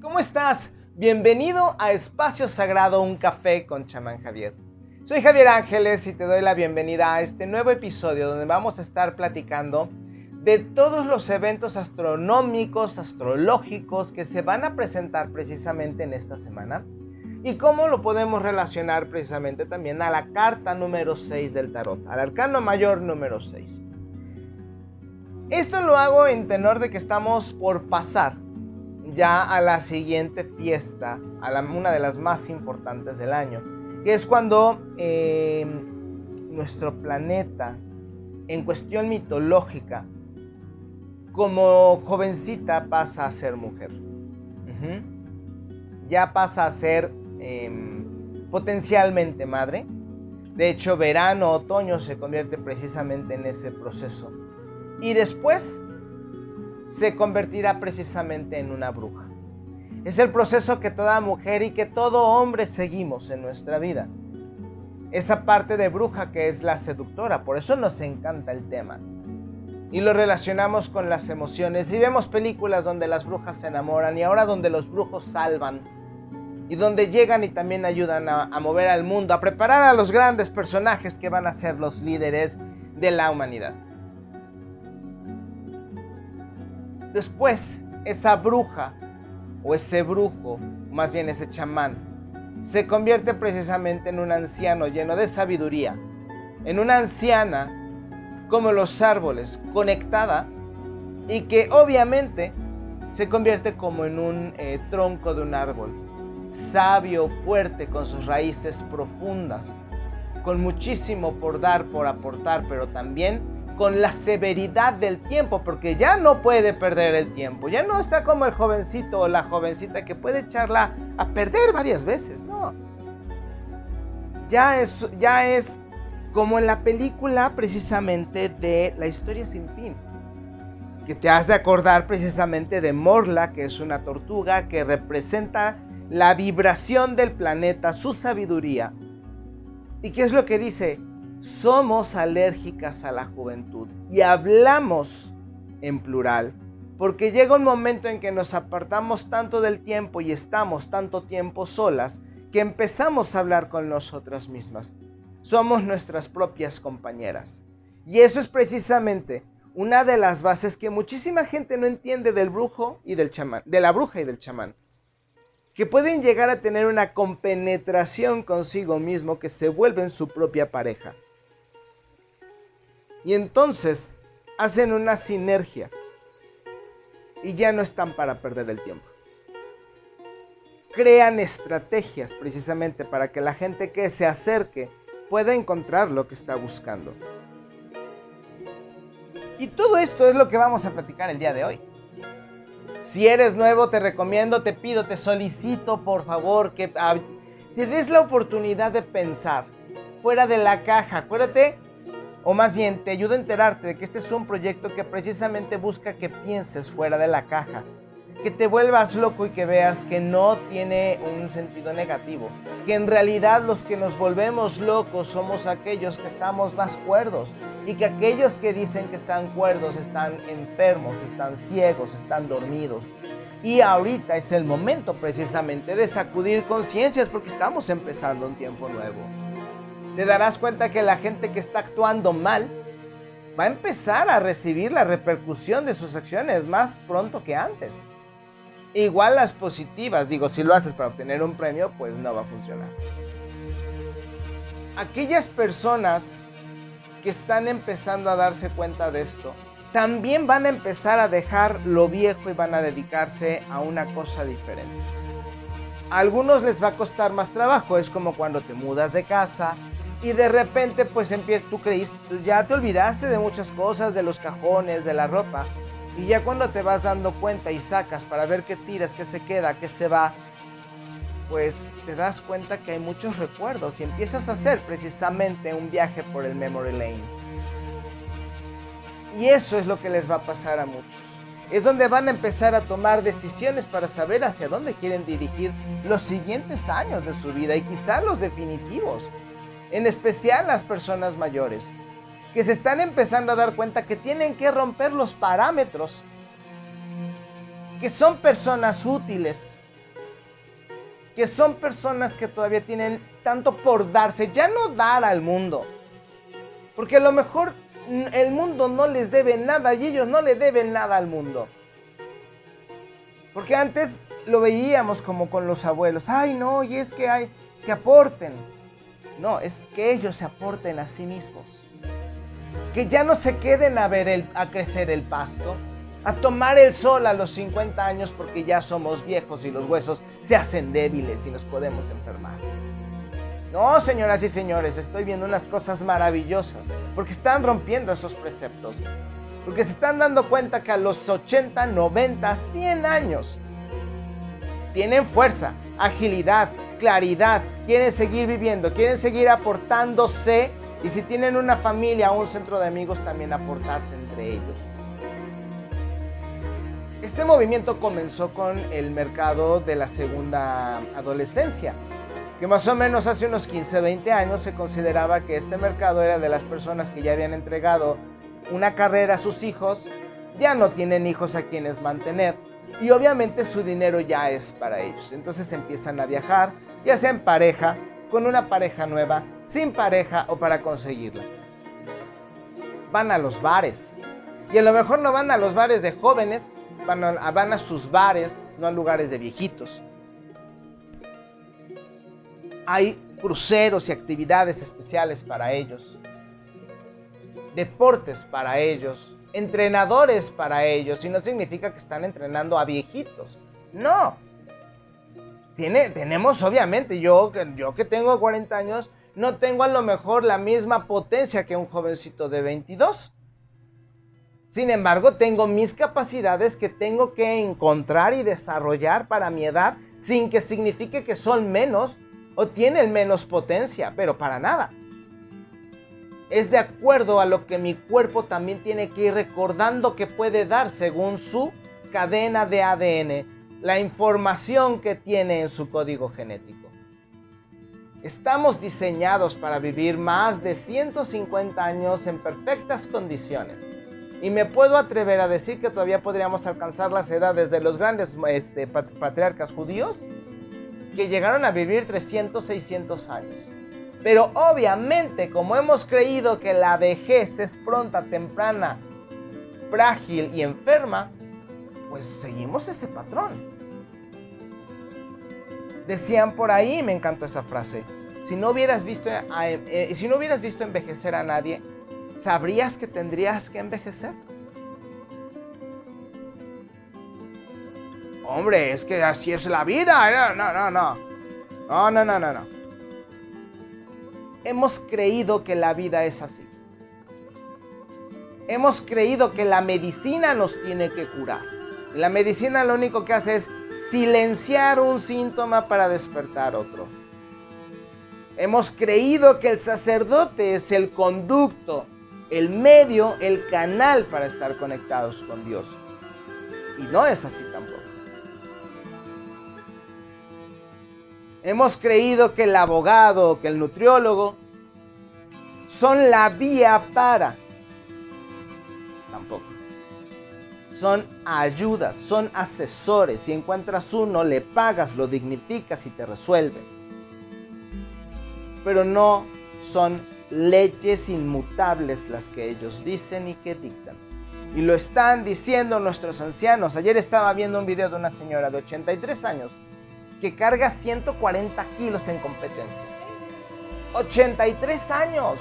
¿Cómo estás? Bienvenido a Espacio Sagrado, un café con chamán Javier. Soy Javier Ángeles y te doy la bienvenida a este nuevo episodio donde vamos a estar platicando de todos los eventos astronómicos, astrológicos que se van a presentar precisamente en esta semana y cómo lo podemos relacionar precisamente también a la carta número 6 del tarot, al arcano mayor número 6. Esto lo hago en tenor de que estamos por pasar ya a la siguiente fiesta, a la, una de las más importantes del año, que es cuando eh, nuestro planeta, en cuestión mitológica, como jovencita pasa a ser mujer. Ya pasa a ser em, potencialmente madre. De hecho, verano, otoño se convierte precisamente en ese proceso. Y después se convertirá precisamente en una bruja. Es el proceso que toda mujer y que todo hombre seguimos en nuestra vida. Esa parte de bruja que es la seductora, por eso nos encanta el tema. Y lo relacionamos con las emociones y vemos películas donde las brujas se enamoran y ahora donde los brujos salvan y donde llegan y también ayudan a, a mover al mundo, a preparar a los grandes personajes que van a ser los líderes de la humanidad. Después, esa bruja o ese brujo, más bien ese chamán, se convierte precisamente en un anciano lleno de sabiduría, en una anciana como los árboles, conectada y que obviamente se convierte como en un eh, tronco de un árbol, sabio, fuerte, con sus raíces profundas, con muchísimo por dar, por aportar, pero también con la severidad del tiempo, porque ya no puede perder el tiempo, ya no está como el jovencito o la jovencita que puede echarla a perder varias veces, no. Ya es, ya es como en la película precisamente de La historia sin fin, que te has de acordar precisamente de Morla, que es una tortuga que representa la vibración del planeta, su sabiduría. ¿Y qué es lo que dice? Somos alérgicas a la juventud y hablamos en plural, porque llega un momento en que nos apartamos tanto del tiempo y estamos tanto tiempo solas que empezamos a hablar con nosotras mismas. Somos nuestras propias compañeras. Y eso es precisamente una de las bases que muchísima gente no entiende del brujo y del chamán, de la bruja y del chamán. Que pueden llegar a tener una compenetración consigo mismo que se vuelven su propia pareja. Y entonces hacen una sinergia y ya no están para perder el tiempo. Crean estrategias precisamente para que la gente que se acerque pueda encontrar lo que está buscando. Y todo esto es lo que vamos a platicar el día de hoy. Si eres nuevo, te recomiendo, te pido, te solicito, por favor, que te des la oportunidad de pensar fuera de la caja. Acuérdate o más bien te ayuda a enterarte de que este es un proyecto que precisamente busca que pienses fuera de la caja, que te vuelvas loco y que veas que no tiene un sentido negativo, que en realidad los que nos volvemos locos somos aquellos que estamos más cuerdos y que aquellos que dicen que están cuerdos están enfermos, están ciegos, están dormidos. Y ahorita es el momento precisamente de sacudir conciencias porque estamos empezando un tiempo nuevo te darás cuenta que la gente que está actuando mal va a empezar a recibir la repercusión de sus acciones más pronto que antes. Igual las positivas, digo, si lo haces para obtener un premio, pues no va a funcionar. Aquellas personas que están empezando a darse cuenta de esto, también van a empezar a dejar lo viejo y van a dedicarse a una cosa diferente. A algunos les va a costar más trabajo, es como cuando te mudas de casa, y de repente pues empiezas, tú creíste, ya te olvidaste de muchas cosas, de los cajones, de la ropa, y ya cuando te vas dando cuenta y sacas para ver qué tiras, qué se queda, qué se va, pues te das cuenta que hay muchos recuerdos y empiezas a hacer precisamente un viaje por el Memory Lane. Y eso es lo que les va a pasar a muchos. Es donde van a empezar a tomar decisiones para saber hacia dónde quieren dirigir los siguientes años de su vida y quizá los definitivos en especial las personas mayores, que se están empezando a dar cuenta que tienen que romper los parámetros, que son personas útiles, que son personas que todavía tienen tanto por darse, ya no dar al mundo, porque a lo mejor el mundo no les debe nada y ellos no le deben nada al mundo. Porque antes lo veíamos como con los abuelos, ay no, y es que hay que aporten. No, es que ellos se aporten a sí mismos. Que ya no se queden a ver a crecer el pasto, a tomar el sol a los 50 años porque ya somos viejos y los huesos se hacen débiles y nos podemos enfermar. No, señoras y señores, estoy viendo unas cosas maravillosas porque están rompiendo esos preceptos. Porque se están dando cuenta que a los 80, 90, 100 años tienen fuerza, agilidad, claridad, quieren seguir viviendo, quieren seguir aportándose y si tienen una familia o un centro de amigos también aportarse entre ellos. Este movimiento comenzó con el mercado de la segunda adolescencia, que más o menos hace unos 15, 20 años se consideraba que este mercado era de las personas que ya habían entregado una carrera a sus hijos, ya no tienen hijos a quienes mantener y obviamente su dinero ya es para ellos. Entonces empiezan a viajar, ya sea en pareja, con una pareja nueva, sin pareja o para conseguirla. Van a los bares. Y a lo mejor no van a los bares de jóvenes, van a, van a sus bares, no a lugares de viejitos. Hay cruceros y actividades especiales para ellos. Deportes para ellos entrenadores para ellos y no significa que están entrenando a viejitos. No. Tiene, tenemos obviamente, yo, yo que tengo 40 años, no tengo a lo mejor la misma potencia que un jovencito de 22. Sin embargo, tengo mis capacidades que tengo que encontrar y desarrollar para mi edad sin que signifique que son menos o tienen menos potencia, pero para nada es de acuerdo a lo que mi cuerpo también tiene que ir recordando que puede dar según su cadena de ADN, la información que tiene en su código genético. Estamos diseñados para vivir más de 150 años en perfectas condiciones. Y me puedo atrever a decir que todavía podríamos alcanzar las edades de los grandes este, patriarcas judíos que llegaron a vivir 300, 600 años. Pero obviamente, como hemos creído que la vejez es pronta, temprana, frágil y enferma, pues seguimos ese patrón. Decían por ahí, me encantó esa frase, si no hubieras visto, eh, si no hubieras visto envejecer a nadie, ¿sabrías que tendrías que envejecer? Hombre, es que así es la vida. No, no, no. No, no, no, no, no hemos creído que la vida es así. Hemos creído que la medicina nos tiene que curar. La medicina lo único que hace es silenciar un síntoma para despertar otro. Hemos creído que el sacerdote es el conducto, el medio, el canal para estar conectados con Dios. Y no es así tampoco. Hemos creído que el abogado, que el nutriólogo son la vía para. Tampoco. Son ayudas, son asesores. Si encuentras uno, le pagas, lo dignificas y te resuelve. Pero no son leyes inmutables las que ellos dicen y que dictan. Y lo están diciendo nuestros ancianos. Ayer estaba viendo un video de una señora de 83 años que carga 140 kilos en competencia. 83 años.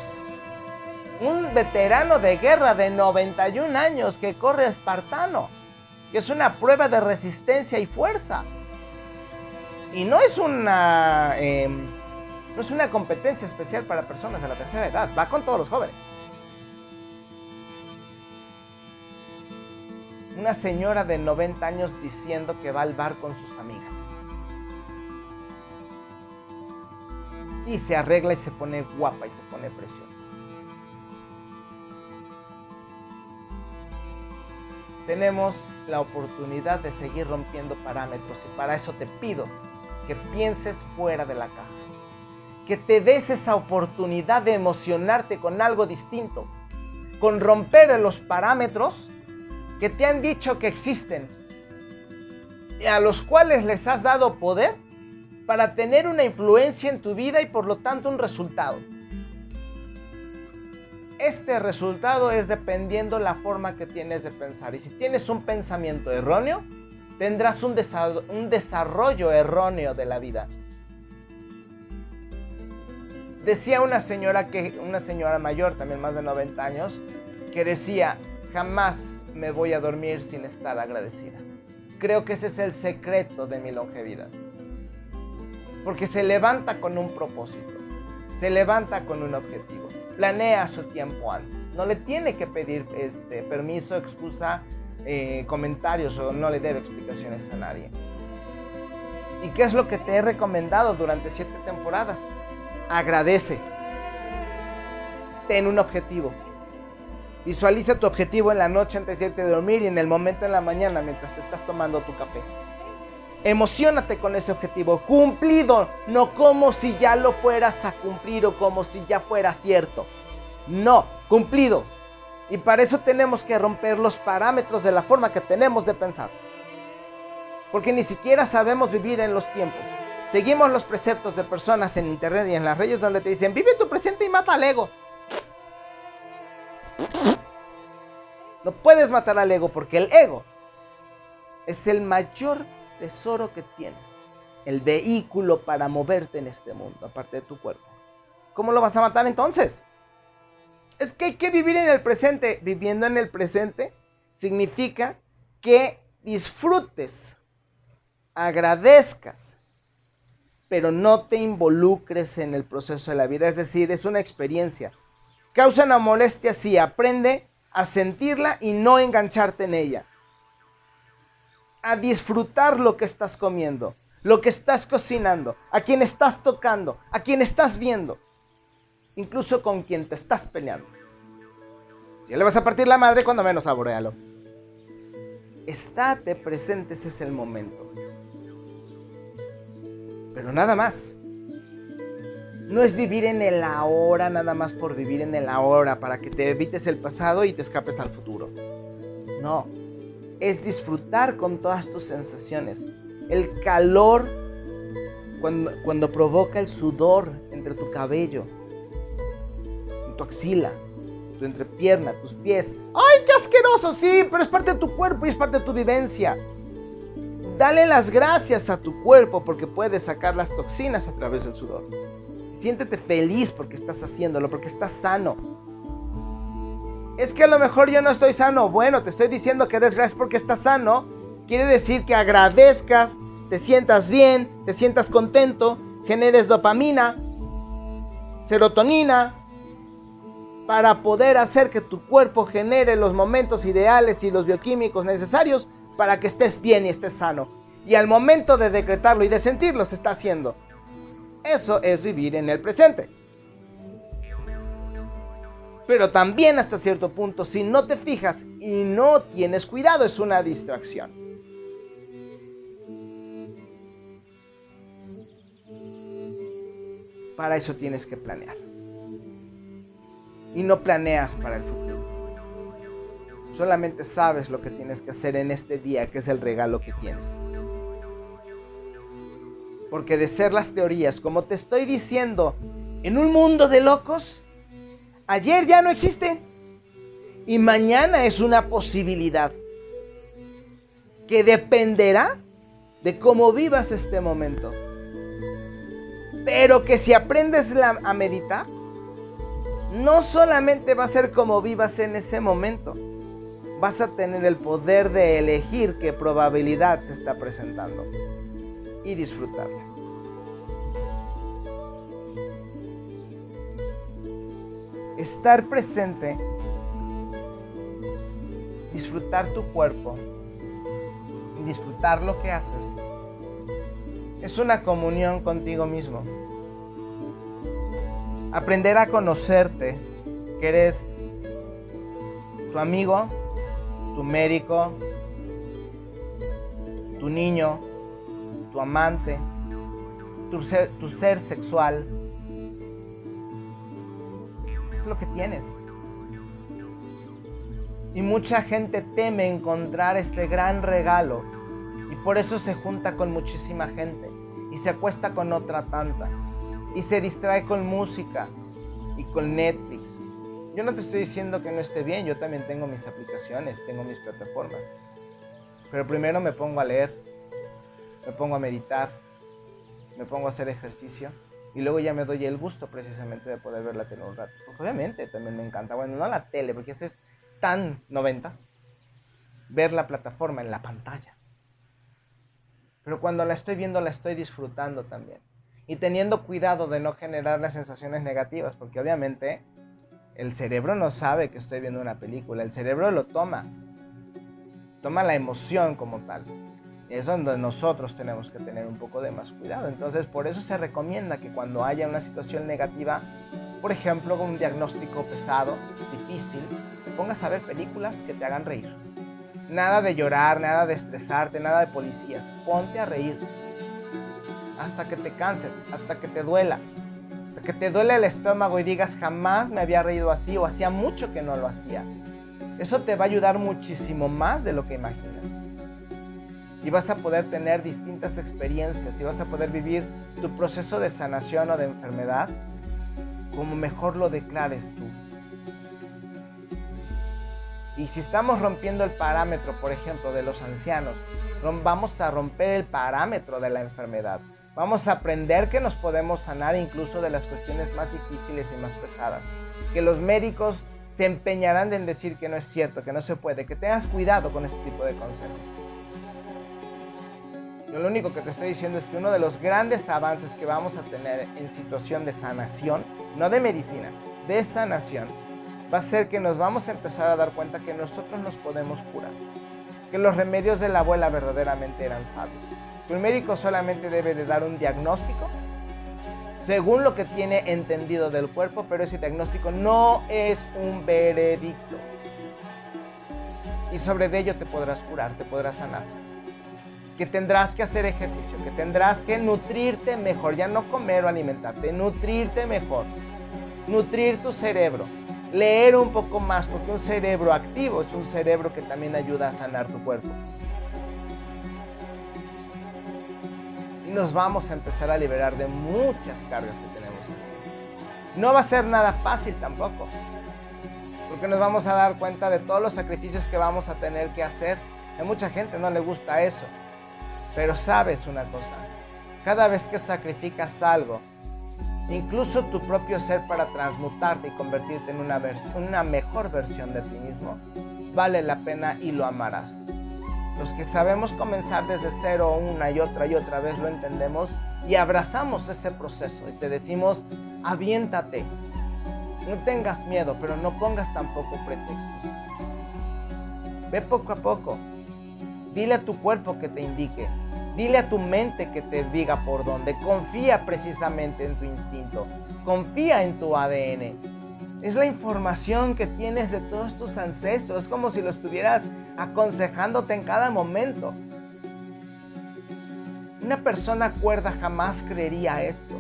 Un veterano de guerra de 91 años que corre espartano. Que es una prueba de resistencia y fuerza. Y no es una... Em, no es una competencia especial para personas de la tercera edad. Va con todos los jóvenes. Una señora de 90 años diciendo que va al bar con sus amigas. Y se arregla y se pone guapa y se pone preciosa. Tenemos la oportunidad de seguir rompiendo parámetros y para eso te pido que pienses fuera de la caja. Que te des esa oportunidad de emocionarte con algo distinto, con romper los parámetros que te han dicho que existen, y a los cuales les has dado poder para tener una influencia en tu vida y por lo tanto un resultado. Este resultado es dependiendo la forma que tienes de pensar. Y si tienes un pensamiento erróneo, tendrás un, desarrollo erróneo de la vida. Decía una señora que una señora mayor, también más de 90 años, que decía, "Jamás me voy a dormir sin estar agradecida." Creo que ese es el secreto de mi longevidad. Porque se levanta con un propósito, se levanta con un objetivo, planea su tiempo antes. No le tiene que pedir este, permiso, excusa, eh, comentarios o no le debe explicaciones a nadie. ¿Y qué es lo que te he recomendado durante siete temporadas? Agradece. Ten un objetivo. Visualiza tu objetivo en la noche antes de irte a dormir y en el momento en la mañana mientras te estás tomando tu café. Emocionate con ese objetivo. Cumplido. No como si ya lo fueras a cumplir o como si ya fuera cierto. No, cumplido. Y para eso tenemos que romper los parámetros de la forma que tenemos de pensar. Porque ni siquiera sabemos vivir en los tiempos. Seguimos los preceptos de personas en internet y en las redes donde te dicen, vive tu presente y mata al ego. No puedes matar al ego porque el ego es el mayor tesoro que tienes. El vehículo para moverte en este mundo, aparte de tu cuerpo. ¿Cómo lo vas a matar entonces? Es que hay que vivir en el presente. Viviendo en el presente significa que disfrutes, agradezcas, pero no te involucres en el proceso de la vida. Es decir, es una experiencia. Causa una molestia, sí, aprende a sentirla y no engancharte en ella. A disfrutar lo que estás comiendo, lo que estás cocinando, a quien estás tocando, a quien estás viendo incluso con quien te estás peleando. Si le vas a partir la madre, cuando menos saborealo. Estate presente, ese es el momento. Pero nada más. No es vivir en el ahora nada más por vivir en el ahora para que te evites el pasado y te escapes al futuro. No, es disfrutar con todas tus sensaciones. El calor cuando, cuando provoca el sudor entre tu cabello, tu axila, tu entrepierna, tus pies. ¡Ay, qué asqueroso! Sí, pero es parte de tu cuerpo y es parte de tu vivencia. Dale las gracias a tu cuerpo porque puedes sacar las toxinas a través del sudor. Siéntete feliz porque estás haciéndolo, porque estás sano. Es que a lo mejor yo no estoy sano. Bueno, te estoy diciendo que des gracias porque estás sano. Quiere decir que agradezcas, te sientas bien, te sientas contento, generes dopamina, serotonina, para poder hacer que tu cuerpo genere los momentos ideales y los bioquímicos necesarios para que estés bien y estés sano. Y al momento de decretarlo y de sentirlo se está haciendo. Eso es vivir en el presente. Pero también hasta cierto punto, si no te fijas y no tienes cuidado, es una distracción. Para eso tienes que planear y no planeas para el futuro. Solamente sabes lo que tienes que hacer en este día, que es el regalo que tienes. Porque de ser las teorías, como te estoy diciendo, en un mundo de locos, ayer ya no existe. Y mañana es una posibilidad que dependerá de cómo vivas este momento. Pero que si aprendes a meditar, no solamente va a ser como vivas en ese momento, vas a tener el poder de elegir qué probabilidad se está presentando y disfrutarla. Estar presente, disfrutar tu cuerpo disfrutar lo que haces es una comunión contigo mismo aprender a conocerte, que eres tu amigo, tu médico, tu niño, tu amante, tu ser, tu ser sexual. Lo que tienes. Y mucha gente teme encontrar este gran regalo. Y por eso se junta con muchísima gente. Y se acuesta con otra tanta. Y se distrae con música y con Netflix. Yo no te estoy diciendo que no esté bien, yo también tengo mis aplicaciones, tengo mis plataformas. Pero primero me pongo a leer, me pongo a meditar, me pongo a hacer ejercicio y luego ya me doy el gusto precisamente de poder ver la tele un rato. Porque obviamente también me encanta, bueno, no la tele, porque eso es tan noventas, ver la plataforma en la pantalla. Pero cuando la estoy viendo la estoy disfrutando también. Y teniendo cuidado de no generar las sensaciones negativas, porque obviamente el cerebro no sabe que estoy viendo una película, el cerebro lo toma, toma la emoción como tal. Es donde nosotros tenemos que tener un poco de más cuidado. Entonces, por eso se recomienda que cuando haya una situación negativa, por ejemplo, un diagnóstico pesado, difícil, te pongas a ver películas que te hagan reír. Nada de llorar, nada de estresarte, nada de policías. Ponte a reír. Hasta que te canses, hasta que te duela. Hasta que te duele el estómago y digas jamás me había reído así o hacía mucho que no lo hacía. Eso te va a ayudar muchísimo más de lo que imaginas y vas a poder tener distintas experiencias y vas a poder vivir tu proceso de sanación o de enfermedad como mejor lo declares tú. Y si estamos rompiendo el parámetro, por ejemplo, de los ancianos, vamos a romper el parámetro de la enfermedad. Vamos a aprender que nos podemos sanar incluso de las cuestiones más difíciles y más pesadas. Que los médicos se empeñarán en decir que no es cierto, que no se puede, que tengas cuidado con este tipo de consejos. Lo único que te estoy diciendo es que uno de los grandes avances que vamos a tener en situación de sanación, no de medicina, de sanación, va a ser que nos vamos a empezar a dar cuenta que nosotros nos podemos curar. Que los remedios de la abuela verdaderamente eran sabios. Un médico solamente debe de dar un diagnóstico según lo que tiene entendido del cuerpo, pero ese diagnóstico no es un veredicto. Y sobre ello te podrás curar, te podrás sanar que tendrás que hacer ejercicio, que tendrás que nutrirte mejor, ya no comer o alimentarte, nutrirte mejor, nutrir tu cerebro, leer un poco más, porque un cerebro activo es un cerebro que también ayuda a sanar tu cuerpo. Y nos vamos a empezar a liberar de muchas cargas que tenemos. No va a ser nada fácil tampoco, porque nos vamos a dar cuenta de todos los sacrificios que vamos a tener que hacer. A mucha gente no le gusta eso. Pero sabes una cosa, cada vez que sacrificas algo, incluso tu propio ser para transmutarte y convertirte en una, mejor versión de ti mismo, vale la pena y lo amarás. Los que sabemos comenzar desde cero una y otra y otra vez lo entendemos y abrazamos ese proceso y te decimos, aviéntate, no tengas miedo, pero no pongas tampoco pretextos. Ve poco a poco, dile a tu cuerpo que te indique, Dile a tu mente que te diga por dónde. Confía precisamente en tu instinto. Confía en tu ADN. Es la información que tienes de todos tus ancestros. Es como si lo estuvieras aconsejándote en cada momento. Una persona cuerda jamás creería esto.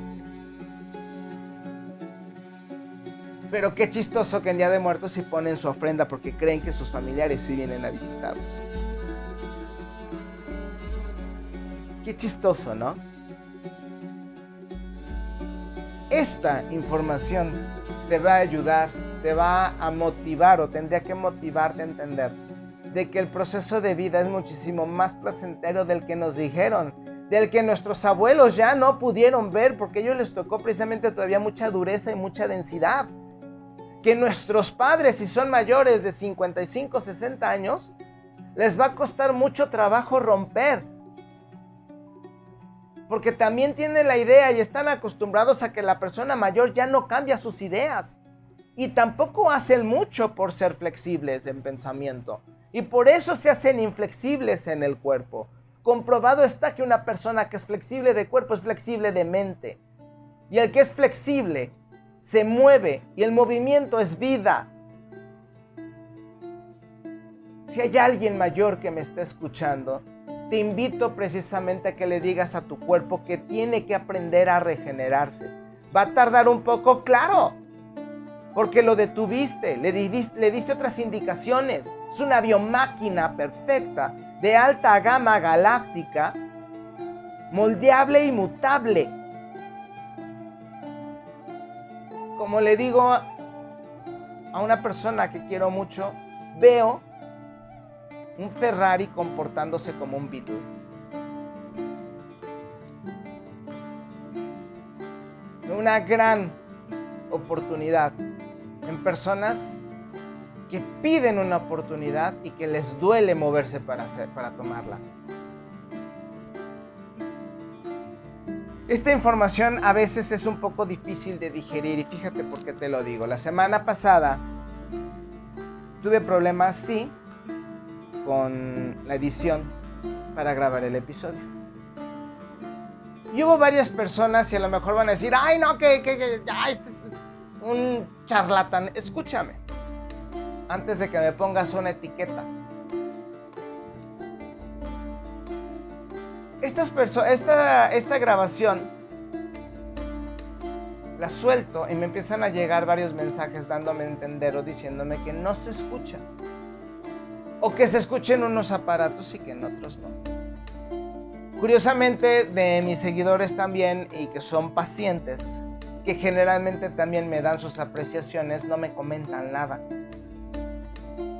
Pero qué chistoso que en Día de Muertos se ponen su ofrenda porque creen que sus familiares sí vienen a visitarlos. Qué chistoso, ¿no? Esta información te va a ayudar, te va a motivar o tendría que motivarte a entender de que el proceso de vida es muchísimo más placentero del que nos dijeron, del que nuestros abuelos ya no pudieron ver porque a ellos les tocó precisamente todavía mucha dureza y mucha densidad. Que nuestros padres, si son mayores de 55, 60 años, les va a costar mucho trabajo romper porque también tienen la idea y están acostumbrados a que la persona mayor ya no cambia sus ideas. Y tampoco hacen mucho por ser flexibles en pensamiento. Y por eso se hacen inflexibles en el cuerpo. Comprobado está que una persona que es flexible de cuerpo es flexible de mente. Y el que es flexible se mueve y el movimiento es vida. Si hay alguien mayor que me está escuchando, te invito precisamente a que le digas a tu cuerpo que tiene que aprender a regenerarse. Va a tardar un poco, claro, porque lo detuviste, le diste, le diste otras indicaciones. Es una biomáquina perfecta de alta gama galáctica moldeable y mutable. Como le digo a una persona que quiero mucho, veo un Ferrari comportándose como un Beetle. Una gran oportunidad en personas que piden una oportunidad y que les duele moverse para, para tomarla. Esta información a veces es un poco difícil de digerir y fíjate por qué te lo digo. La semana pasada tuve problemas, sí, con la edición para grabar el episodio. Y hubo varias personas y a lo mejor van a decir, ay no, que, que, que ya, este un charlatán. Escúchame, antes de que me pongas una etiqueta. esta, esta grabación la suelto y me empiezan a llegar varios mensajes dándome a entender o diciéndome que no se escucha. O que se escuchen unos aparatos y que en otros no. Curiosamente, de mis seguidores también y que son pacientes, que generalmente también me dan sus apreciaciones, no me comentan nada.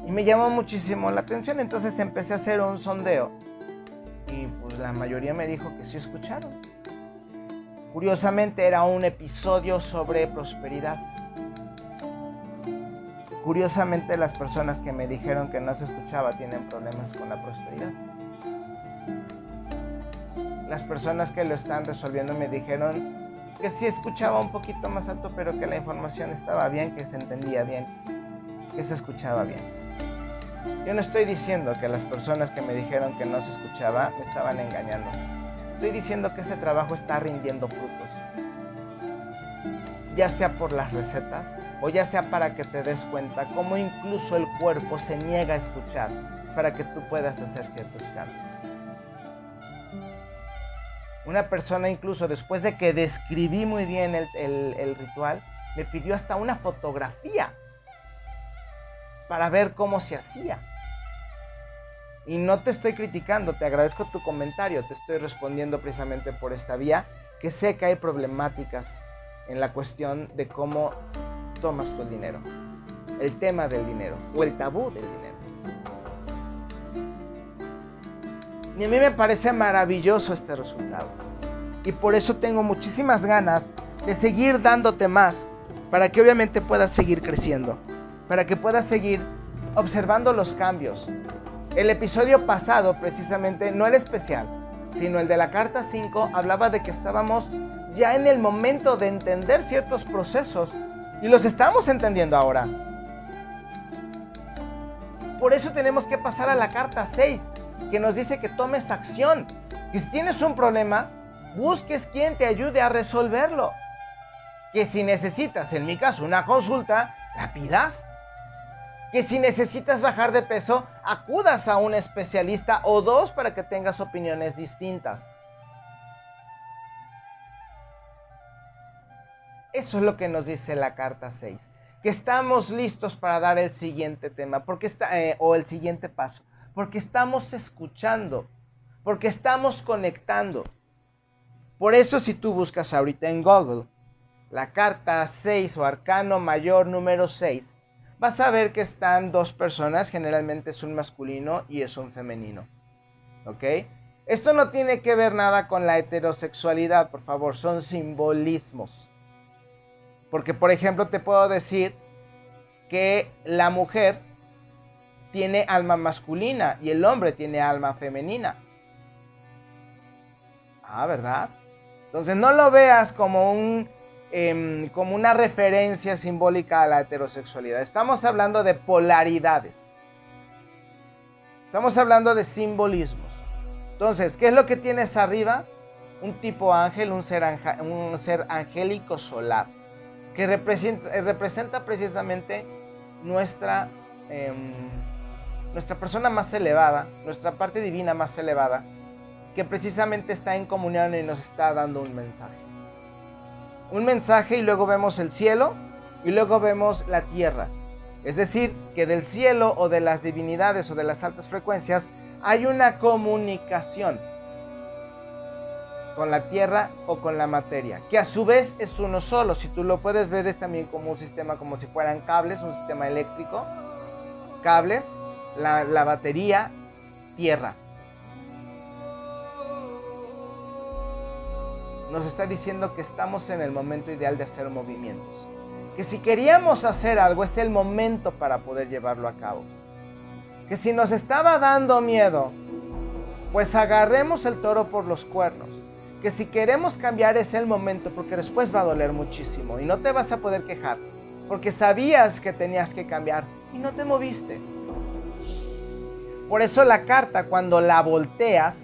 Y me llamó muchísimo la atención, entonces empecé a hacer un sondeo y pues la mayoría me dijo que sí escucharon. Curiosamente era un episodio sobre prosperidad. Curiosamente las personas que me dijeron que no se escuchaba tienen problemas con la prosperidad. Las personas que lo están resolviendo me dijeron que sí escuchaba un poquito más alto, pero que la información estaba bien, que se entendía bien, que se escuchaba bien. Yo no estoy diciendo que las personas que me dijeron que no se escuchaba me estaban engañando. Estoy diciendo que ese trabajo está rindiendo frutos. Ya sea por las recetas o ya sea para que te des cuenta cómo incluso el cuerpo se niega a escuchar para que tú puedas hacer ciertos cambios. Una persona incluso después de que describí muy bien el, ritual, me pidió hasta una fotografía para ver cómo se hacía. Y no te estoy criticando, te agradezco tu comentario, te estoy respondiendo precisamente por esta vía, que sé que hay problemáticas en la cuestión de cómo tomas tu dinero, el tema del dinero o el tabú del dinero. Y a mí me parece maravilloso este resultado. Y por eso tengo muchísimas ganas de seguir dándote más para que obviamente puedas seguir creciendo, para que puedas seguir observando los cambios, el episodio pasado, precisamente, no el especial, sino el de la carta 5, hablaba de que estábamos ya en el momento de entender ciertos procesos y los estamos entendiendo ahora. Por eso tenemos que pasar a la carta 6, que nos dice que tomes acción, que si tienes un problema, busques quien te ayude a resolverlo. Que si necesitas, en mi caso, una consulta, la pidas que si necesitas bajar de peso, acudas a un especialista o dos para que tengas opiniones distintas. Eso es lo que nos dice la carta 6, que estamos listos para dar el siguiente tema, porque está, eh, o el siguiente paso, porque estamos escuchando, porque estamos conectando. Por eso si tú buscas ahorita en Google la carta 6 o arcano mayor número 6, vas a ver que están dos personas, generalmente es un masculino y es un femenino. ¿Ok? Esto no tiene que ver nada con la heterosexualidad, por favor, son simbolismos. Porque, por ejemplo, te puedo decir que la mujer tiene alma masculina y el hombre tiene alma femenina. Ah, ¿verdad? Entonces no lo veas como un Em, como una referencia simbólica a la heterosexualidad. Estamos hablando de polaridades. Estamos hablando de simbolismos. Entonces, ¿qué es lo que tienes arriba? Un tipo ángel, un ser, un ser angélico solar, que representa, representa precisamente nuestra, em, nuestra persona más elevada, nuestra parte divina más elevada, que precisamente está en comunión y nos está dando un mensaje un mensaje y luego vemos el cielo y luego vemos la tierra. Es decir, que del cielo o de las divinidades o de las altas frecuencias hay una comunicación. Con la tierra o con la materia, que a su vez es uno solo. Si tú lo puedes ver es también como un sistema, como si fueran cables, un sistema eléctrico, cables, la, batería, tierra. Nos está diciendo que estamos en el momento ideal de hacer movimientos. Que si queríamos hacer algo es el momento para poder llevarlo a cabo. Que si nos estaba dando miedo, pues agarremos el toro por los cuernos. Que si queremos cambiar es el momento porque después va a doler muchísimo y no te vas a poder quejar porque sabías que tenías que cambiar y no te moviste. Por eso la carta cuando la volteas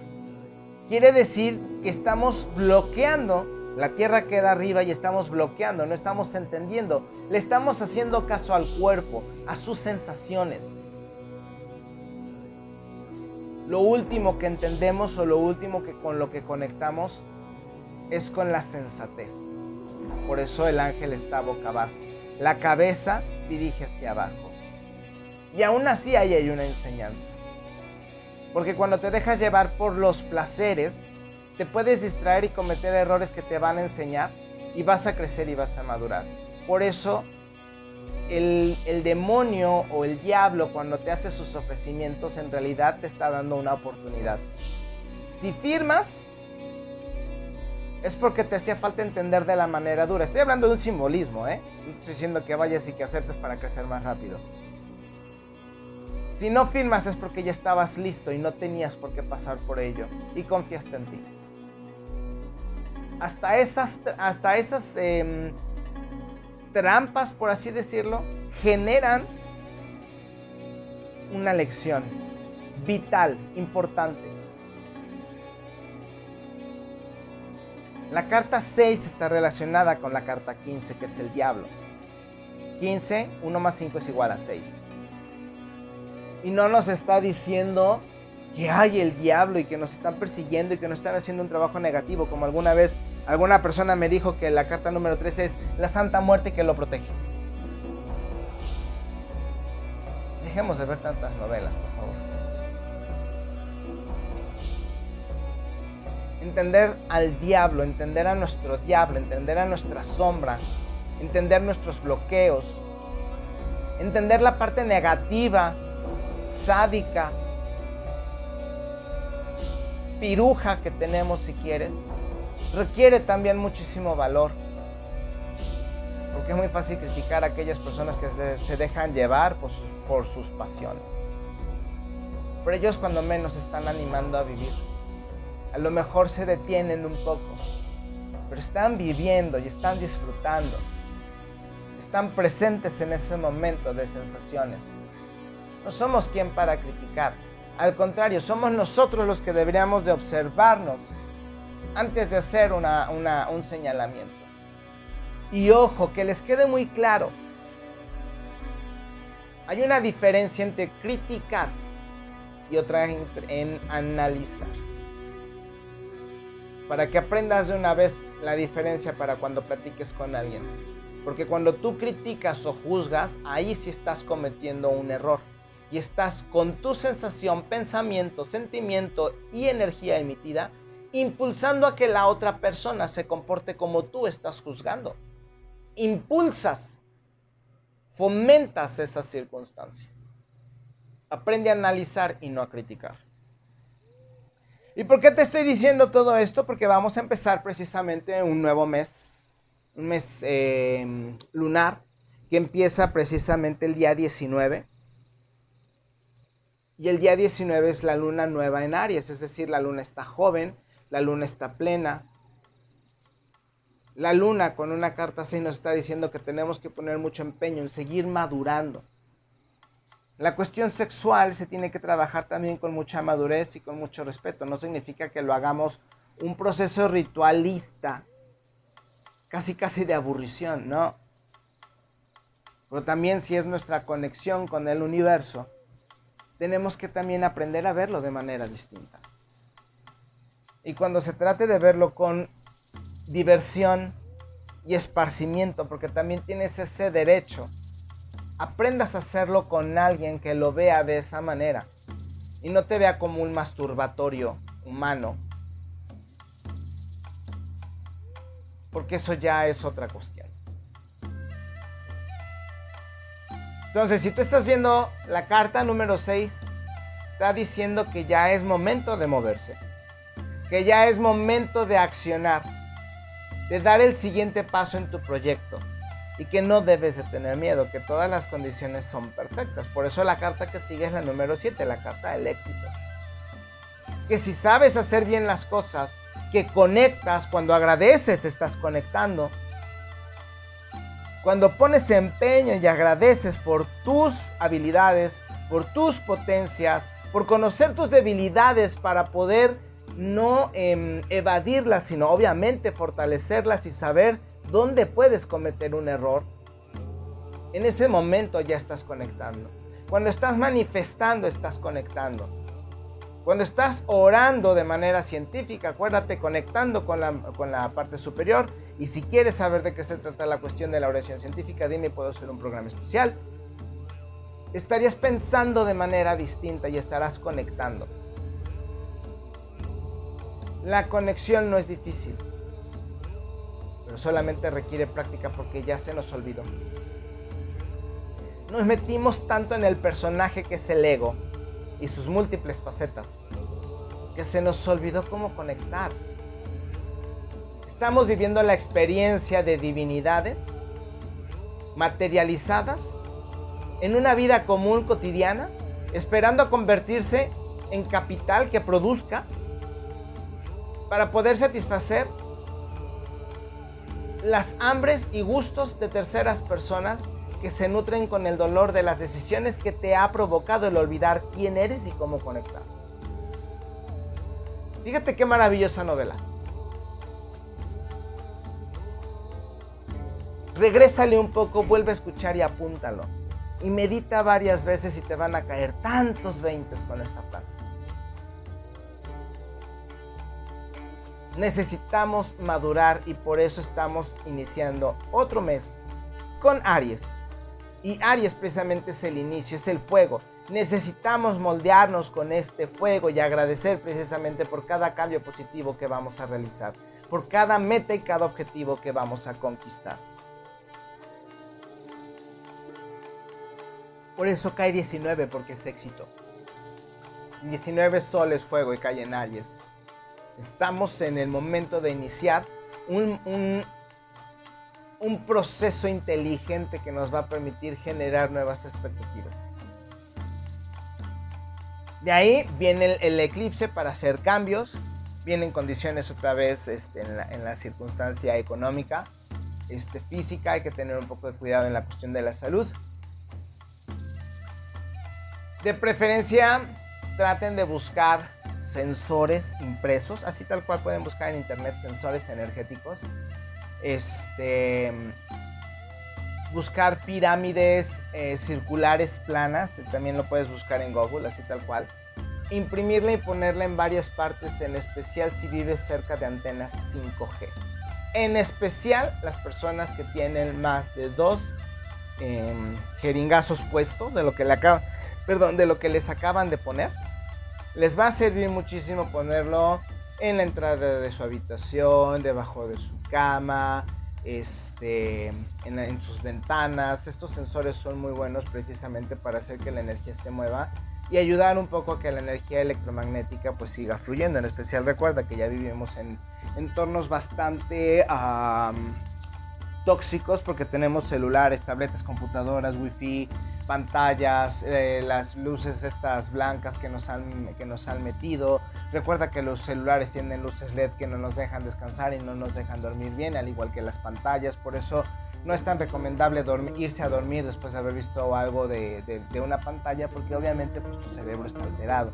quiere decir que estamos bloqueando, la tierra queda arriba y estamos bloqueando, no estamos entendiendo, le estamos haciendo caso al cuerpo, a sus sensaciones. Lo último que entendemos o lo último que con lo que conectamos es con la sensatez. Por eso el ángel está boca abajo. La cabeza dirige hacia abajo. Y aún así ahí hay una enseñanza. Porque cuando te dejas llevar por los placeres, te puedes distraer y cometer errores que te van a enseñar y vas a crecer y vas a madurar. Por eso el, el, demonio o el diablo cuando te hace sus ofrecimientos en realidad te está dando una oportunidad. Si firmas, es porque te hacía falta entender de la manera dura. Estoy hablando de un simbolismo, ¿eh? No estoy diciendo que vayas y que aceptes para crecer más rápido. Si no firmas es porque ya estabas listo y no tenías por qué pasar por ello y confiaste en ti. Hasta esas, hasta esas eh, trampas, por así decirlo, generan una lección vital, importante. La carta 6 está relacionada con la carta 15, que es el diablo. 15, 1 más 5 es igual a 6. Y no nos está diciendo que hay el diablo y que nos están persiguiendo y que nos están haciendo un trabajo negativo, como alguna vez alguna persona me dijo que la carta número 3 es la Santa Muerte que lo protege. Dejemos de ver tantas novelas, por favor. Entender al diablo, entender a nuestro diablo, entender a nuestra sombra, entender nuestros bloqueos, entender la parte negativa, sádica, piruja que tenemos si quieres, requiere también muchísimo valor. Porque es muy fácil criticar a aquellas personas que se dejan llevar por sus, pasiones. Pero ellos cuando menos están animando a vivir. A lo mejor se detienen un poco, pero están viviendo y están disfrutando. Están presentes en ese momento de sensaciones. No somos quien para criticar. Al contrario, somos nosotros los que deberíamos de observarnos antes de hacer un señalamiento. Y ojo, que les quede muy claro. Hay una diferencia entre criticar y otra en analizar para que aprendas de una vez la diferencia para cuando platiques con alguien. Porque cuando tú criticas o juzgas, ahí sí estás cometiendo un error. Y estás con tu sensación, pensamiento, sentimiento y energía emitida, impulsando a que la otra persona se comporte como tú estás juzgando. Impulsas, fomentas esa circunstancia. Aprende a analizar y no a criticar. ¿Y por qué te estoy diciendo todo esto? Porque vamos a empezar precisamente un nuevo mes, un mes eh, lunar, que empieza precisamente el día 19. Y el día 19 es la luna nueva en Aries, es decir, la luna está joven, la luna está plena. La luna con una carta así nos está diciendo que tenemos que poner mucho empeño en seguir madurando la cuestión sexual se tiene que trabajar también con mucha madurez y con mucho respeto. No significa que lo hagamos un proceso ritualista, casi casi de aburrición, ¿no? Pero también si es nuestra conexión con el universo, tenemos que también aprender a verlo de manera distinta. Y cuando se trate de verlo con diversión y esparcimiento, porque también tienes ese derecho aprendas a hacerlo con alguien que lo vea de esa manera y no te vea como un masturbatorio humano. porque eso ya es otra cuestión. Entonces, si tú estás viendo la carta número 6, está diciendo que ya es momento de moverse, que ya es momento de accionar, de dar el siguiente paso en tu proyecto y que no debes de tener miedo, que todas las condiciones son perfectas. Por eso la carta que sigue es la número 7, la carta del éxito. Que si sabes hacer bien las cosas, que conectas, cuando agradeces estás conectando. Cuando pones empeño y agradeces por tus habilidades, por tus potencias, por conocer tus debilidades para poder no em, evadirlas, sino obviamente fortalecerlas y saber dónde puedes cometer un error, en ese momento ya estás conectando. Cuando estás manifestando, estás conectando. Cuando estás orando de manera científica, acuérdate, conectando con la, con la parte superior. Y si quieres saber de qué se trata la cuestión de la oración científica, dime, puedo hacer un programa especial. Estarías pensando de manera distinta y estarás conectando. La conexión no es difícil, pero solamente requiere práctica porque ya se nos olvidó. Nos metimos tanto en el personaje que es el ego y sus múltiples facetas, que se nos olvidó cómo conectar. Estamos viviendo la experiencia de divinidades materializadas en una vida común cotidiana, esperando a convertirse en capital que produzca para poder satisfacer las hambres y gustos de terceras personas que se nutren con el dolor de las decisiones que te ha provocado el olvidar quién eres y cómo conectar. Fíjate qué maravillosa novela. Regrésale un poco, vuelve a escuchar y apúntalo. Y medita varias veces y te van a caer tantos veintes con esa frase. Necesitamos madurar y por eso estamos iniciando otro mes con Aries. Y Aries precisamente es el inicio, es el fuego. Necesitamos moldearnos con este fuego y agradecer precisamente por cada cambio positivo que vamos a realizar, por cada meta y cada objetivo que vamos a conquistar. Por eso cae 19 porque es éxito. 19 sol es fuego y cae en Aries. Estamos en el momento de iniciar un, un, proceso inteligente que nos va a permitir generar nuevas expectativas. De ahí viene el, eclipse para hacer cambios, vienen condiciones otra vez este, en, la, circunstancia económica, este, física, hay que tener un poco de cuidado en la cuestión de la salud. De preferencia, traten de buscar sensores impresos, así tal cual pueden buscar en internet sensores energéticos este, buscar pirámides eh, circulares planas, también lo puedes buscar en Google, así tal cual. Imprimirla y ponerla en varias partes, en especial si vives cerca de antenas 5G. En especial las personas que tienen más de dos em, jeringazos puestos de lo que le perdón, de lo que les acaban de poner. Les va a servir muchísimo ponerlo en la entrada de su habitación, debajo de su cama, este, en, sus ventanas. Estos sensores son muy buenos precisamente para hacer que la energía se mueva y ayudar un poco a que la energía electromagnética pues siga fluyendo. En especial recuerda que ya vivimos en entornos bastante tóxicos porque tenemos celulares, tabletas, computadoras, wifi, pantallas, eh, las luces estas blancas que nos, han, que nos han metido. Recuerda que los celulares tienen luces LED que no nos dejan descansar y no nos dejan dormir bien, al igual que las pantallas. Por eso no es tan recomendable irse a dormir después de haber visto algo de, de una pantalla porque obviamente pues, tu cerebro está alterado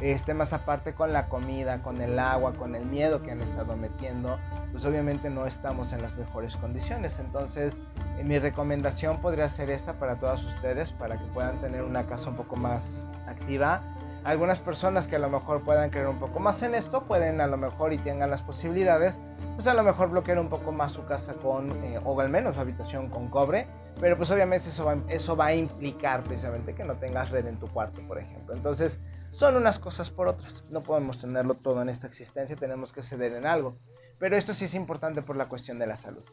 este, más aparte con la comida, con el agua, con el miedo que han estado metiendo, pues obviamente no estamos en las mejores condiciones. Entonces, eh, mi recomendación podría ser esta para todos ustedes, para que puedan tener una casa un poco más activa. Algunas personas que a lo mejor puedan creer un poco más en esto, pueden a lo mejor y tengan las posibilidades, pues a lo mejor bloquear un poco más su casa con, eh, o al menos su habitación con cobre, pero pues obviamente eso eso va a implicar precisamente que no tengas red en tu cuarto, por ejemplo. Entonces, son unas cosas por otras. No podemos tenerlo todo en esta existencia, tenemos que ceder en algo. Pero esto sí es importante por la cuestión de la salud.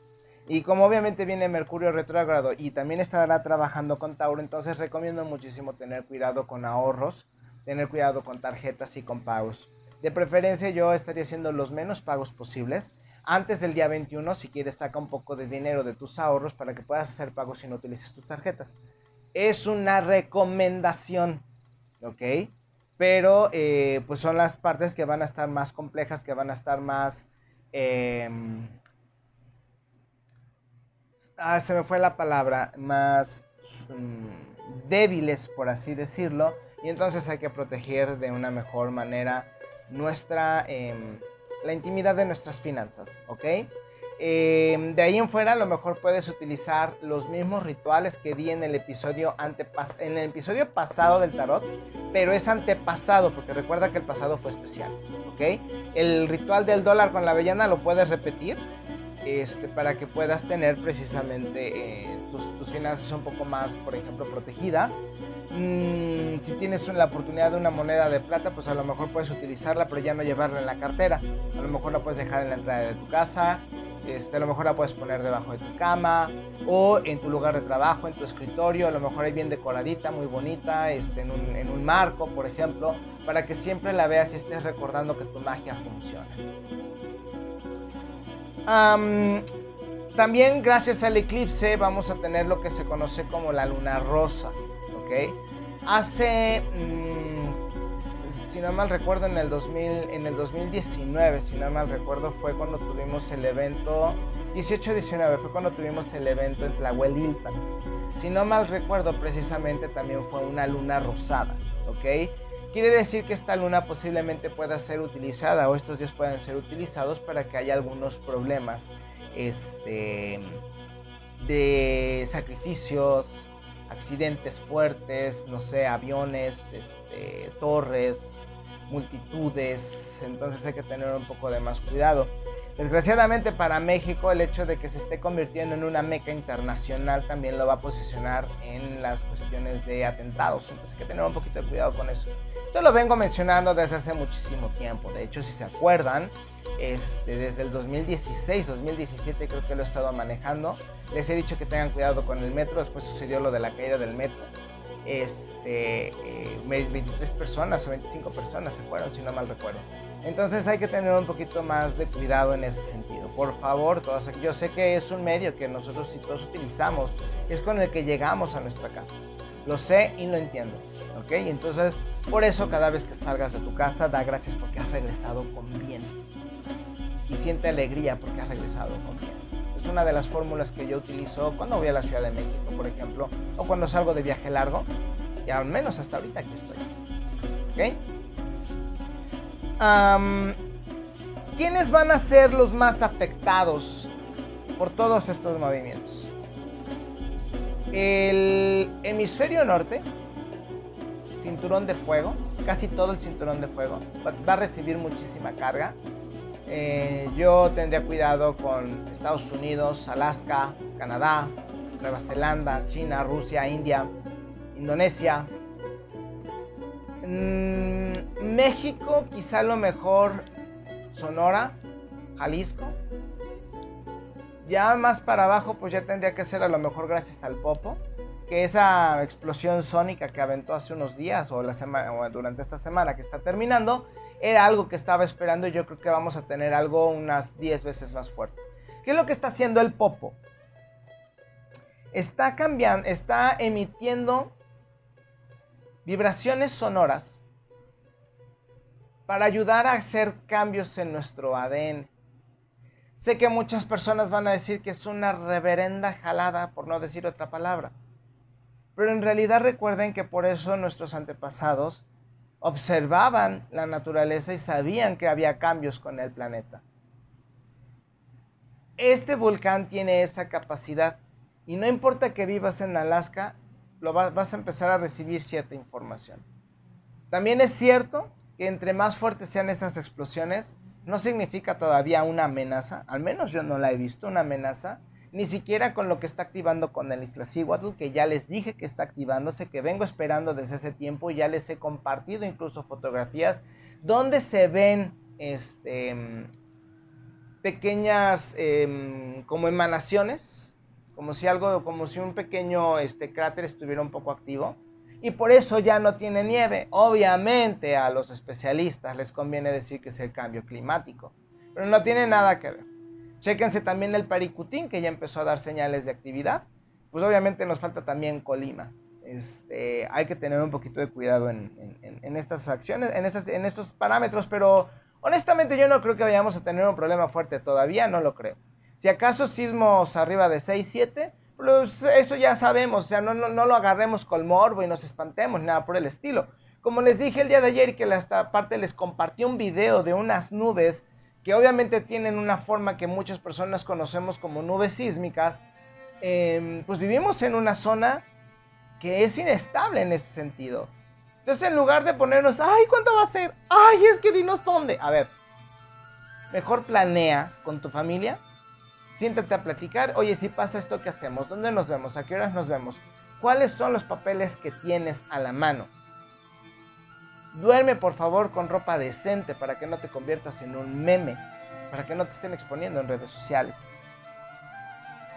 Y como obviamente viene Mercurio retrógrado y también estará trabajando con Tauro, entonces recomiendo muchísimo tener cuidado con ahorros, tener cuidado con tarjetas y con pagos. De preferencia yo estaría haciendo los menos pagos posibles. Antes del día 21, si quieres, saca un poco de dinero de tus ahorros para que puedas hacer pagos y no utilices tus tarjetas. Es una recomendación, ¿ok? Pero eh, pues son las partes que van a estar más complejas, que van a estar más... Ah, se me fue la palabra, más mm, débiles, por así decirlo, y entonces hay que proteger de una mejor manera nuestra, em, la intimidad de nuestras finanzas, ¿ok? Em, de ahí en fuera a lo mejor puedes utilizar los mismos rituales que di en el episodio en el episodio pasado del tarot, pero es antepasado porque recuerda que el pasado fue especial, ¿ok? El ritual del dólar con la avellana lo puedes repetir este, para que puedas tener precisamente eh, tus, finanzas un poco más, por ejemplo, protegidas. Mm, si tienes la oportunidad de una moneda de plata, pues a lo mejor puedes utilizarla, pero ya no llevarla en la cartera. A lo mejor la puedes dejar en la entrada de tu casa, este, a lo mejor la puedes poner debajo de tu cama o en tu lugar de trabajo, en tu escritorio, a lo mejor ahí bien decoradita, muy bonita, este, en, un, en un marco, por ejemplo, para que siempre la veas y estés recordando que tu magia funciona también gracias al eclipse vamos a tener lo que se conoce como la luna rosa. ¿ok? Hace, mm, si no mal recuerdo, en el, 2000, en el 2019, si no mal recuerdo, fue cuando tuvimos el evento, 18-19, fue cuando tuvimos el evento en Tlahuelilpan. Si no mal recuerdo, precisamente también fue una luna rosada. ¿ok? Quiere decir que esta luna posiblemente pueda ser utilizada o estos días puedan ser utilizados para que haya algunos problemas este, de sacrificios, accidentes fuertes, no sé, aviones, este, torres, multitudes. Entonces hay que tener un poco de más cuidado. Desgraciadamente para México el hecho de que se esté convirtiendo en una meca internacional también lo va a posicionar en las cuestiones de atentados. Entonces hay que tener un poquito de cuidado con eso. Yo lo vengo mencionando desde hace muchísimo tiempo. De hecho, si se acuerdan, este, desde el 2016, 2017 creo que lo he estado manejando. Les he dicho que tengan cuidado con el metro. Después sucedió lo de la caída del metro. Este, 23 eh, personas o 25 personas se fueron, si no mal recuerdo. Entonces hay que tener un poquito más de cuidado en ese sentido. Por favor, todos, yo sé que es un medio que nosotros y todos utilizamos, es con el que llegamos a nuestra casa. Lo sé y lo entiendo. ¿Ok? Entonces, por eso cada vez que salgas de tu casa, da gracias porque has regresado con bien. Y siente alegría porque has regresado con bien. Es una de las fórmulas que yo utilizo cuando voy a la Ciudad de México, por ejemplo, o cuando salgo de viaje largo. Y al menos hasta ahorita aquí estoy. ¿Ok? ¿Quiénes van a ser los más afectados por todos estos movimientos? El hemisferio norte, cinturón de fuego, casi todo el cinturón de fuego, va a recibir muchísima carga. Eh, yo tendría cuidado con Estados Unidos, Alaska, Canadá, Nueva Zelanda, China, Rusia, India, Indonesia. Mm, México, quizá lo mejor Sonora, Jalisco, ya más para abajo, pues ya tendría que ser a lo mejor gracias al Popo, que esa explosión sónica que aventó hace unos días o, la semana, o durante esta semana que está terminando, era algo que estaba esperando y yo creo que vamos a tener algo unas 10 veces más fuerte. ¿Qué es lo que está haciendo el Popo? Está cambiando, está emitiendo vibraciones sonoras para ayudar a hacer cambios en nuestro ADN. Sé que muchas personas van a decir que es una reverenda jalada, por no decir otra palabra. Pero en realidad recuerden que por eso nuestros antepasados observaban la naturaleza y sabían que había cambios con el planeta. Este volcán tiene esa capacidad y no importa que vivas en Alaska, lo vas a empezar a recibir cierta información. También es cierto que entre más fuertes sean estas explosiones, no significa todavía una amenaza, al menos yo no la he visto, una amenaza, ni siquiera con lo que está activando con el Iztaccíhuatl, que ya les dije que está activándose, que vengo esperando desde ese tiempo, ya les he compartido incluso fotografías donde se ven este, pequeñas em, como emanaciones, como si algo, como si un pequeño este, cráter estuviera un poco activo y por eso ya no tiene nieve. Obviamente a los especialistas les conviene decir que es el cambio climático, pero no tiene nada que ver. Chéquense también el Paricutín, que ya empezó a dar señales de actividad. Pues obviamente nos falta también Colima. Este, hay que tener un poquito de cuidado en, estas acciones, en, en estos parámetros, pero honestamente yo no creo que vayamos a tener un problema fuerte todavía, no lo creo. Si acaso sismos arriba de 6, 7, pues eso ya sabemos, o sea, no, no, lo agarremos con morbo y nos espantemos, nada por el estilo. Como les dije el día de ayer que esta parte les compartí un video de unas nubes que obviamente tienen una forma que muchas personas conocemos como nubes sísmicas, em, pues vivimos en una zona que es inestable en ese sentido. Entonces en lugar de ponernos, ay, ¿cuánto va a ser? Ay, es que dinos dónde. A ver, mejor planea con tu familia siéntate a platicar, oye, si pasa esto, ¿qué hacemos? ¿Dónde nos vemos? ¿A qué horas nos vemos? ¿Cuáles son los papeles que tienes a la mano? Duerme por favor con ropa decente para que no te conviertas en un meme, para que no te estén exponiendo en redes sociales.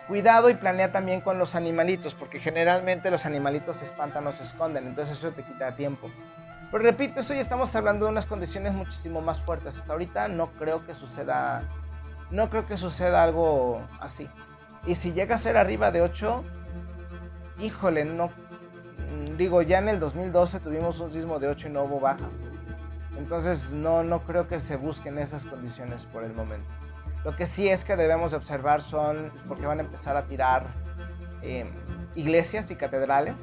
Cuidado y planea también con los animalitos, porque generalmente los animalitos se espantan o se esconden, entonces eso te quita tiempo. Pero repito, eso ya estamos hablando de unas condiciones muchísimo más fuertes. Hasta ahorita no creo que suceda no creo que suceda algo así. Y si llega a ser arriba de 8, híjole, no. Digo, ya en el 2012 tuvimos un sismo de 8 y no hubo bajas. Entonces no, no creo que se busquen esas condiciones por el momento. Lo que sí es que debemos observar son, porque van a empezar a tirar em, iglesias y catedrales,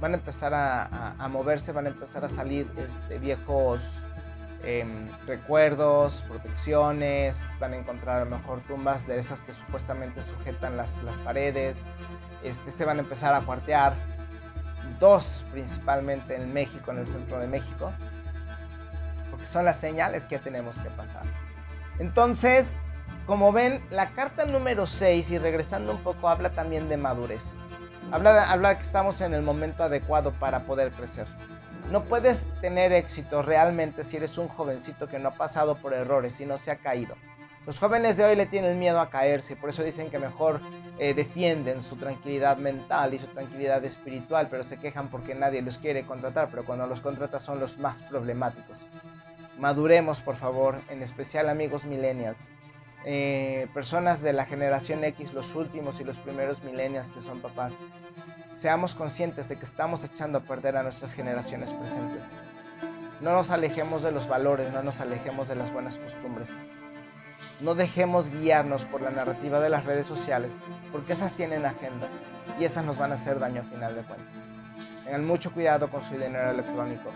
van a empezar a, a, moverse, van a empezar a salir este, viejos Em, recuerdos, protecciones, van a encontrar a lo mejor tumbas de esas que supuestamente sujetan las, las paredes, este, se van a empezar a cuartear, dos principalmente en México, en el centro de México, porque son las señales que tenemos que pasar. Entonces, como ven, la carta número 6, y regresando un poco, habla también de madurez. Habla, habla que estamos en el momento adecuado para poder crecer. No puedes tener éxito realmente si eres un jovencito que no ha pasado por errores y no se ha caído. Los jóvenes de hoy le tienen miedo a caerse, por eso dicen que mejor eh, defienden su tranquilidad mental y su tranquilidad espiritual, pero se quejan porque nadie los quiere contratar, pero cuando los contrata son los más problemáticos. Maduremos, por favor, en especial amigos millennials. Eh, personas de la generación X, los últimos y los primeros millennials que son papás, seamos conscientes de que estamos echando a perder a nuestras generaciones presentes. No nos alejemos de los valores, no nos alejemos de las buenas costumbres. No dejemos guiarnos por la narrativa de las redes sociales, porque esas tienen agenda y esas nos van a hacer daño a final de cuentas. Tengan mucho cuidado con su dinero electrónico.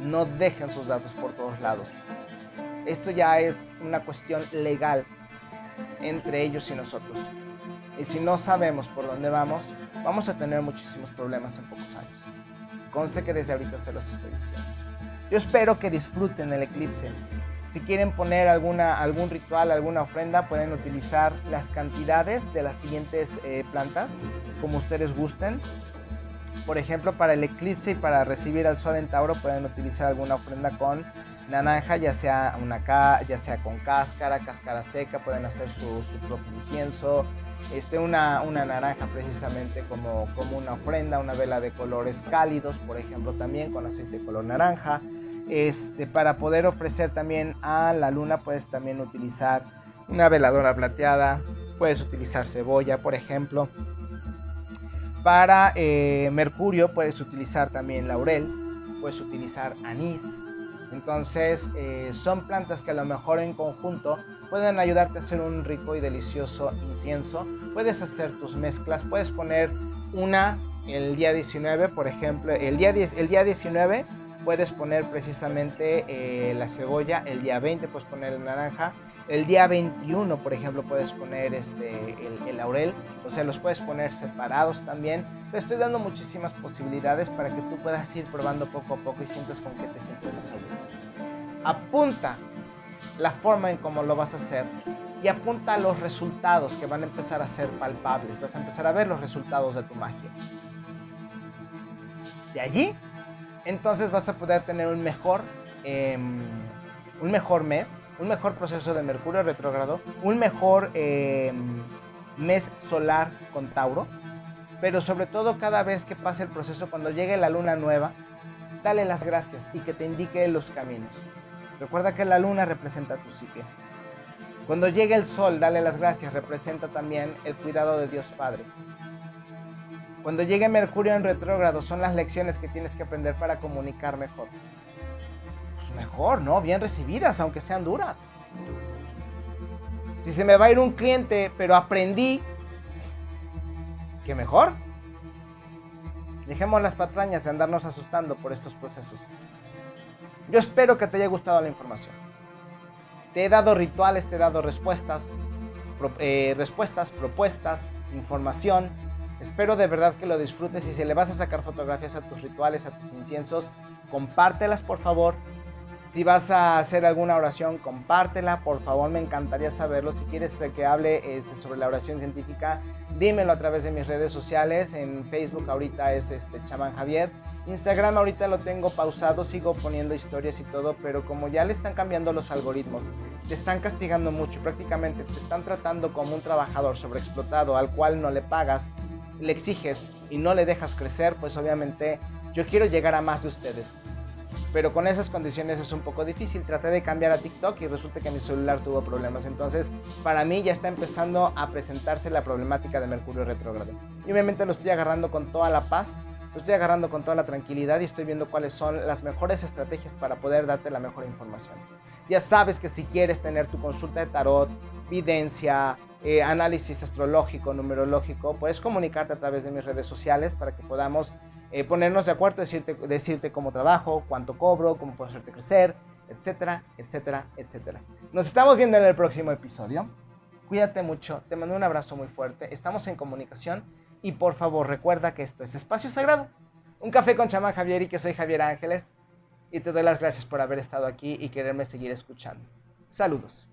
No dejen sus datos por todos lados. Esto ya es una cuestión legal entre ellos y nosotros. Y si no sabemos por dónde vamos, vamos a tener muchísimos problemas en pocos años. Conste que desde ahorita se los estoy diciendo. Yo espero que disfruten el eclipse. Si quieren poner alguna, algún ritual, alguna ofrenda, pueden utilizar las cantidades de las siguientes eh, plantas, como ustedes gusten. Por ejemplo, para el eclipse y para recibir al sol en Tauro pueden utilizar alguna ofrenda con naranja, ya sea, una, ya sea con cáscara, cáscara seca, pueden hacer su, su propio incienso, este, una, una naranja precisamente como, como una ofrenda, una vela de colores cálidos, por ejemplo, también con aceite de color naranja. Este, para poder ofrecer también a la luna puedes también utilizar una veladora plateada, puedes utilizar cebolla, por ejemplo. Para eh, Mercurio puedes utilizar también laurel, puedes utilizar anís. Entonces eh, son plantas que a lo mejor en conjunto pueden ayudarte a hacer un rico y delicioso incienso. Puedes hacer tus mezclas, puedes poner una el día 19, por ejemplo, el día, el día 19 puedes poner precisamente eh, la cebolla, el día 20 puedes poner la naranja El día 21, por ejemplo, puedes poner este, el, laurel, o sea, los puedes poner separados también. Te estoy dando muchísimas posibilidades para que tú puedas ir probando poco a poco y sientes con qué te sientes más Apunta la forma en cómo lo vas a hacer y apunta los resultados que van a empezar a ser palpables. Vas a empezar a ver los resultados de tu magia. De allí, entonces vas a poder tener un mejor, em, un mejor mes un mejor proceso de Mercurio retrógrado, un mejor em, mes solar con Tauro, pero sobre todo cada vez que pase el proceso, cuando llegue la luna nueva, dale las gracias y que te indique los caminos. Recuerda que la luna representa tu psique. Cuando llegue el sol, dale las gracias, representa también el cuidado de Dios Padre. Cuando llegue Mercurio en retrógrado, son las lecciones que tienes que aprender para comunicar mejor mejor, ¿no? Bien recibidas, aunque sean duras. Si se me va a ir un cliente, pero aprendí, que mejor. Dejemos las patrañas de andarnos asustando por estos procesos. Yo espero que te haya gustado la información. Te he dado rituales, te he dado respuestas, eh, respuestas, propuestas, información. Espero de verdad que lo disfrutes y si le vas a sacar fotografías a tus rituales, a tus inciensos, compártelas por favor si vas a hacer alguna oración, compártela, por favor, me encantaría saberlo. Si quieres que hable este, sobre la oración científica, dímelo a través de mis redes sociales. En Facebook ahorita es este, Chamán Javier. Instagram ahorita lo tengo pausado, sigo poniendo historias y todo, pero como ya le están cambiando los algoritmos, te están castigando mucho, prácticamente te están tratando como un trabajador sobreexplotado al cual no le pagas, le exiges y no le dejas crecer, pues obviamente yo quiero llegar a más de ustedes pero con esas condiciones es un poco difícil. Traté de cambiar a TikTok y resulta que mi celular tuvo problemas. Entonces, para mí ya está empezando a presentarse la problemática de Mercurio retrógrado. Y obviamente lo estoy agarrando con toda la paz, lo estoy agarrando con toda la tranquilidad y estoy viendo cuáles son las mejores estrategias para poder darte la mejor información. Ya sabes que si quieres tener tu consulta de tarot, videncia, eh, análisis astrológico, numerológico, puedes comunicarte a través de mis redes sociales para que podamos eh, ponernos de acuerdo, decirte, decirte cómo trabajo, cuánto cobro, cómo puedo hacerte crecer, etcétera, etcétera, etcétera. Nos estamos viendo en el próximo episodio. Cuídate mucho, te mando un abrazo muy fuerte, estamos en comunicación y por favor recuerda que esto es Espacio Sagrado. Un café con chamán Javier y que soy Javier Ángeles y te doy las gracias por haber estado aquí y quererme seguir escuchando. Saludos.